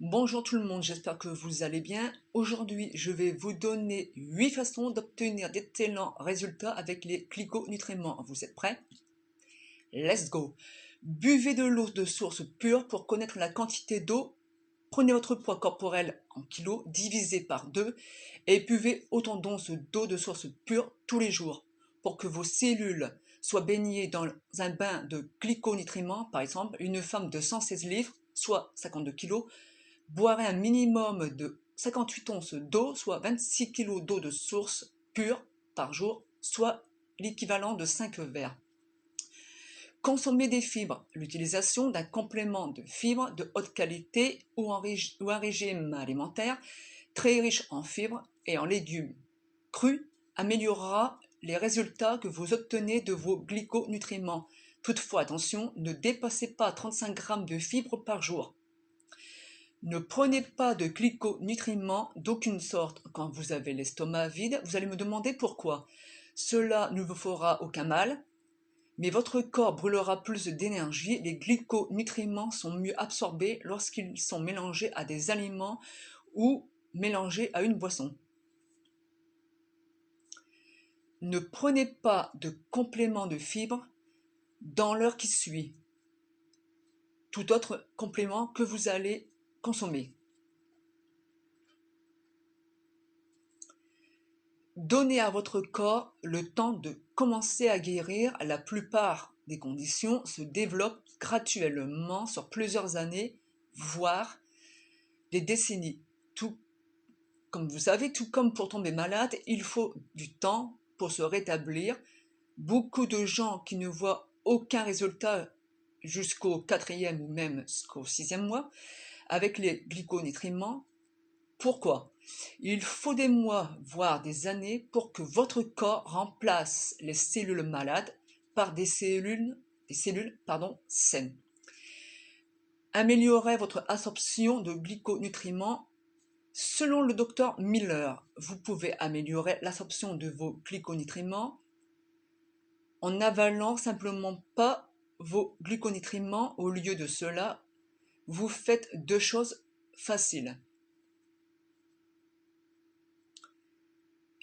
Bonjour tout le monde, j'espère que vous allez bien. Aujourd'hui, je vais vous donner 8 façons d'obtenir d'excellents résultats avec les nutriments. Vous êtes prêts? Let's go Buvez de l'eau de source pure pour connaître la quantité d'eau. Prenez votre poids corporel en kilos, divisé par 2 et buvez autant d'onces d'eau de source pure tous les jours pour que vos cellules soient baignées dans un bain de glyconutriments. Par exemple, une femme de 116 livres, soit 52 kg, boirait un minimum de 58 onces d'eau, soit 26 kg d'eau de source pure par jour, soit l'équivalent de 5 verres. Consommer des fibres, l'utilisation d'un complément de fibres de haute qualité ou, ou un régime alimentaire très riche en fibres et en légumes crus améliorera les résultats que vous obtenez de vos glyconutriments. Toutefois, attention, ne dépassez pas 35 g de fibres par jour. Ne prenez pas de glyconutriments d'aucune sorte quand vous avez l'estomac vide. Vous allez me demander pourquoi. Cela ne vous fera aucun mal, mais votre corps brûlera plus d'énergie. Les glyconutriments sont mieux absorbés lorsqu'ils sont mélangés à des aliments ou mélangés à une boisson. Ne prenez pas de complément de fibres dans l'heure qui suit. Tout autre complément que vous allez consommer. Donnez à votre corps le temps de commencer à guérir. La plupart des conditions se développent graduellement sur plusieurs années, voire des décennies. Tout comme vous savez, tout comme pour tomber malade, il faut du temps pour se rétablir. Beaucoup de gens qui ne voient aucun résultat jusqu'au quatrième ou même jusqu'au sixième mois avec les glyconutriments. Pourquoi? Il faut des mois, voire des années, pour que votre corps remplace les cellules malades par des cellules, des cellules saines. Améliorez votre absorption de glyconutriments Selon le docteur Miller, vous pouvez améliorer l'absorption de vos glyconutriments en n'avalant simplement pas vos glyconutriments. Au lieu de cela, vous faites deux choses faciles.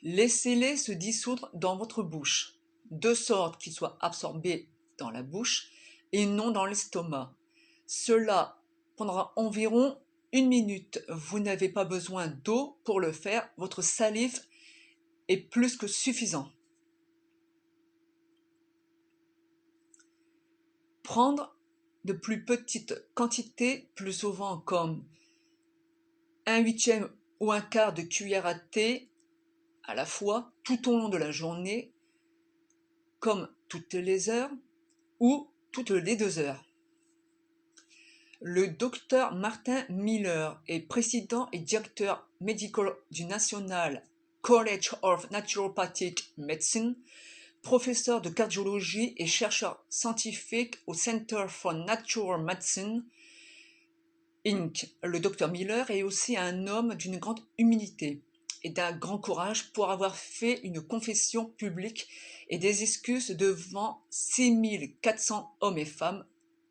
Laissez-les se dissoudre dans votre bouche, de sorte qu'ils soient absorbés dans la bouche et non dans l'estomac. Cela prendra environ une minute, vous n'avez pas besoin d'eau pour le faire, votre salive est plus que suffisant. Prendre de plus petites quantités, plus souvent comme un huitième ou un quart de cuillère à thé à la fois tout au long de la journée, comme toutes les heures ou toutes les deux heures. Le docteur Martin Miller est président et directeur médical du National College of Naturopathic Medicine, professeur de cardiologie et chercheur scientifique au Center for Natural Medicine, Inc. Le docteur Miller est aussi un homme d'une grande humilité et d'un grand courage pour avoir fait une confession publique et des excuses devant 6400 hommes et femmes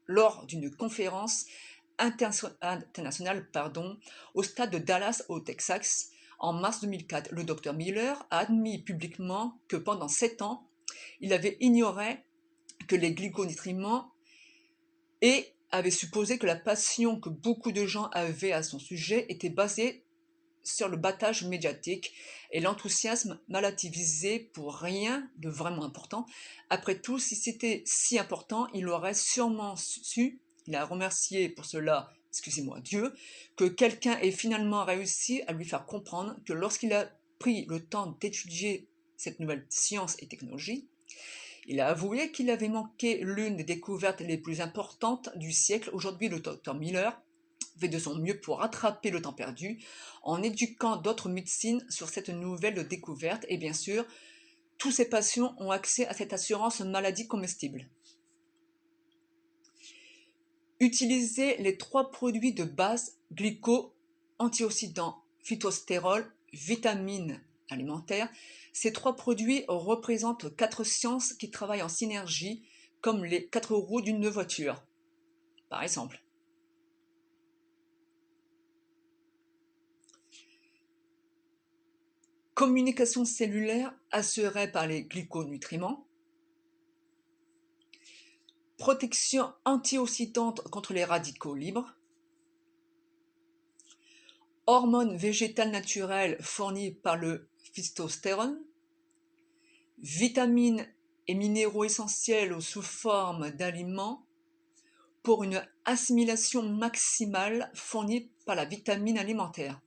lors d'une conférence internationale pardon, au stade de Dallas au Texas en mars 2004. Le docteur Miller a admis publiquement que pendant sept ans, il avait ignoré que les glyconutriments et avait supposé que la passion que beaucoup de gens avaient à son sujet était basée sur le battage médiatique et l'enthousiasme malativisé pour rien de vraiment important. Après tout, si c'était si important, il aurait sûrement su, il a remercié pour cela, excusez-moi Dieu, que quelqu'un ait finalement réussi à lui faire comprendre que lorsqu'il a pris le temps d'étudier cette nouvelle science et technologie, il a avoué qu'il avait manqué l'une des découvertes les plus importantes du siècle. Aujourd'hui, le docteur Miller fait de son mieux pour rattraper le temps perdu en éduquant d'autres médecines sur cette nouvelle découverte et bien sûr, tous ses patients ont accès à cette assurance maladie comestible. Utilisez les trois produits de base glyco, antioxydants, phytostérol, vitamines alimentaire, ces trois produits représentent quatre sciences qui travaillent en synergie, comme les quatre roues d'une voiture, par exemple. Communication cellulaire assurée par les gluconutriments. Protection antioxydante contre les radicaux libres hormones végétales naturelles fournies par le phystostérone, vitamines et minéraux essentiels sous forme d'aliments pour une assimilation maximale fournie par la vitamine alimentaire.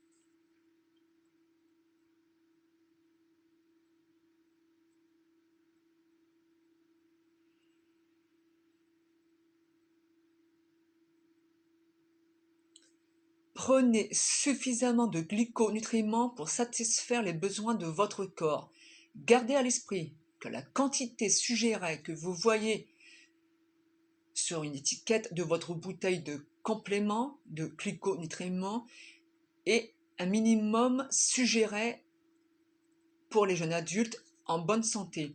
Prenez suffisamment de glyconutriments pour satisfaire les besoins de votre corps. Gardez à l'esprit que la quantité suggérée que vous voyez sur une étiquette de votre bouteille de complément de glyconutriments est un minimum suggéré pour les jeunes adultes en bonne santé.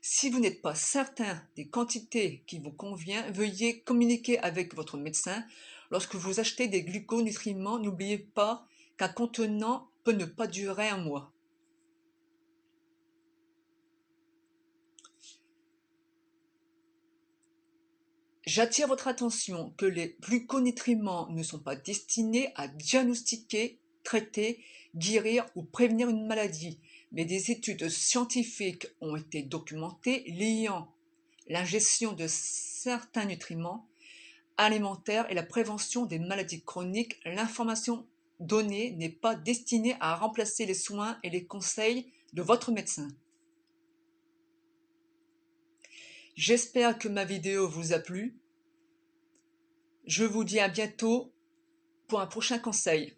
Si vous n'êtes pas certain des quantités qui vous conviennent, veuillez communiquer avec votre médecin Lorsque vous achetez des gluconutriments, n'oubliez pas qu'un contenant peut ne pas durer un mois. J'attire votre attention que les gluconutriments ne sont pas destinés à diagnostiquer, traiter, guérir ou prévenir une maladie, mais des études scientifiques ont été documentées liant l'ingestion de certains nutriments alimentaire et la prévention des maladies chroniques, l'information donnée n'est pas destinée à remplacer les soins et les conseils de votre médecin. J'espère que ma vidéo vous a plu. Je vous dis à bientôt pour un prochain conseil.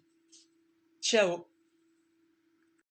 Ciao